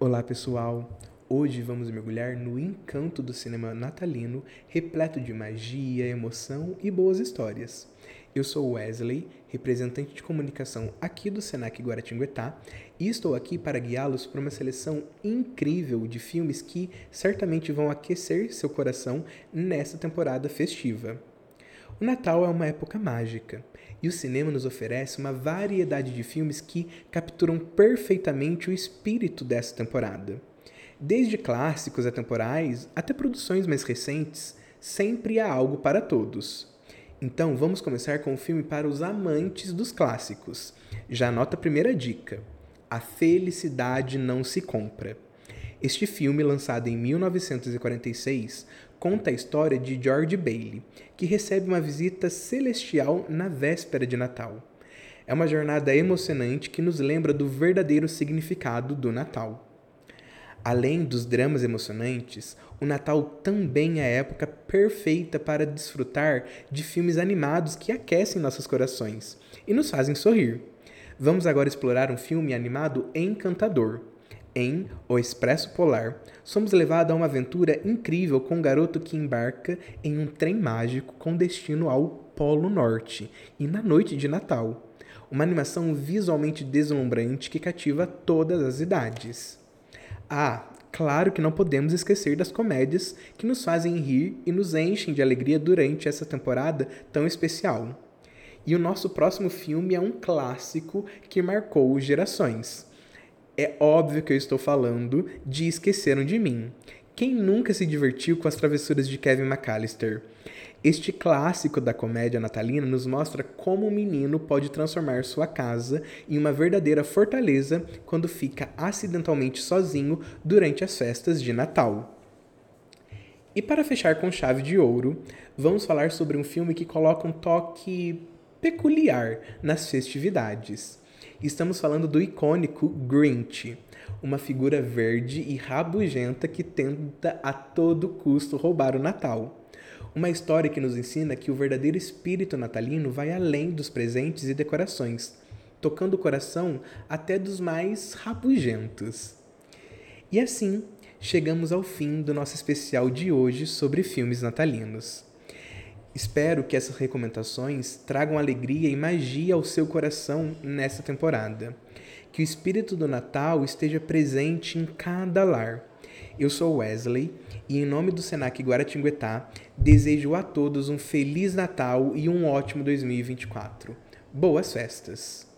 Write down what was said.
Olá pessoal! Hoje vamos mergulhar no encanto do cinema natalino, repleto de magia, emoção e boas histórias. Eu sou Wesley, representante de comunicação aqui do Senac Guaratinguetá, e estou aqui para guiá-los por uma seleção incrível de filmes que certamente vão aquecer seu coração nessa temporada festiva. O Natal é uma época mágica e o cinema nos oferece uma variedade de filmes que capturam perfeitamente o espírito dessa temporada. Desde clássicos atemporais até produções mais recentes, sempre há algo para todos. Então vamos começar com um filme para os amantes dos clássicos. Já anota a primeira dica: A Felicidade Não Se Compra. Este filme, lançado em 1946, conta a história de George Bailey, que recebe uma visita celestial na véspera de Natal. É uma jornada emocionante que nos lembra do verdadeiro significado do Natal. Além dos dramas emocionantes, o Natal também é a época perfeita para desfrutar de filmes animados que aquecem nossos corações e nos fazem sorrir. Vamos agora explorar um filme animado encantador em O Expresso Polar, somos levados a uma aventura incrível com um garoto que embarca em um trem mágico com destino ao Polo Norte e na noite de Natal. Uma animação visualmente deslumbrante que cativa todas as idades. Ah, claro que não podemos esquecer das comédias que nos fazem rir e nos enchem de alegria durante essa temporada tão especial. E o nosso próximo filme é um clássico que marcou gerações é óbvio que eu estou falando de Esqueceram de Mim. Quem nunca se divertiu com as travessuras de Kevin McAllister? Este clássico da comédia natalina nos mostra como um menino pode transformar sua casa em uma verdadeira fortaleza quando fica acidentalmente sozinho durante as festas de Natal. E para fechar com chave de ouro, vamos falar sobre um filme que coloca um toque peculiar nas festividades. Estamos falando do icônico Grinch, uma figura verde e rabugenta que tenta a todo custo roubar o Natal. Uma história que nos ensina que o verdadeiro espírito natalino vai além dos presentes e decorações, tocando o coração até dos mais rabugentos. E assim, chegamos ao fim do nosso especial de hoje sobre filmes natalinos. Espero que essas recomendações tragam alegria e magia ao seu coração nessa temporada. Que o espírito do Natal esteja presente em cada lar. Eu sou Wesley e, em nome do Senac Guaratinguetá, desejo a todos um Feliz Natal e um ótimo 2024. Boas festas!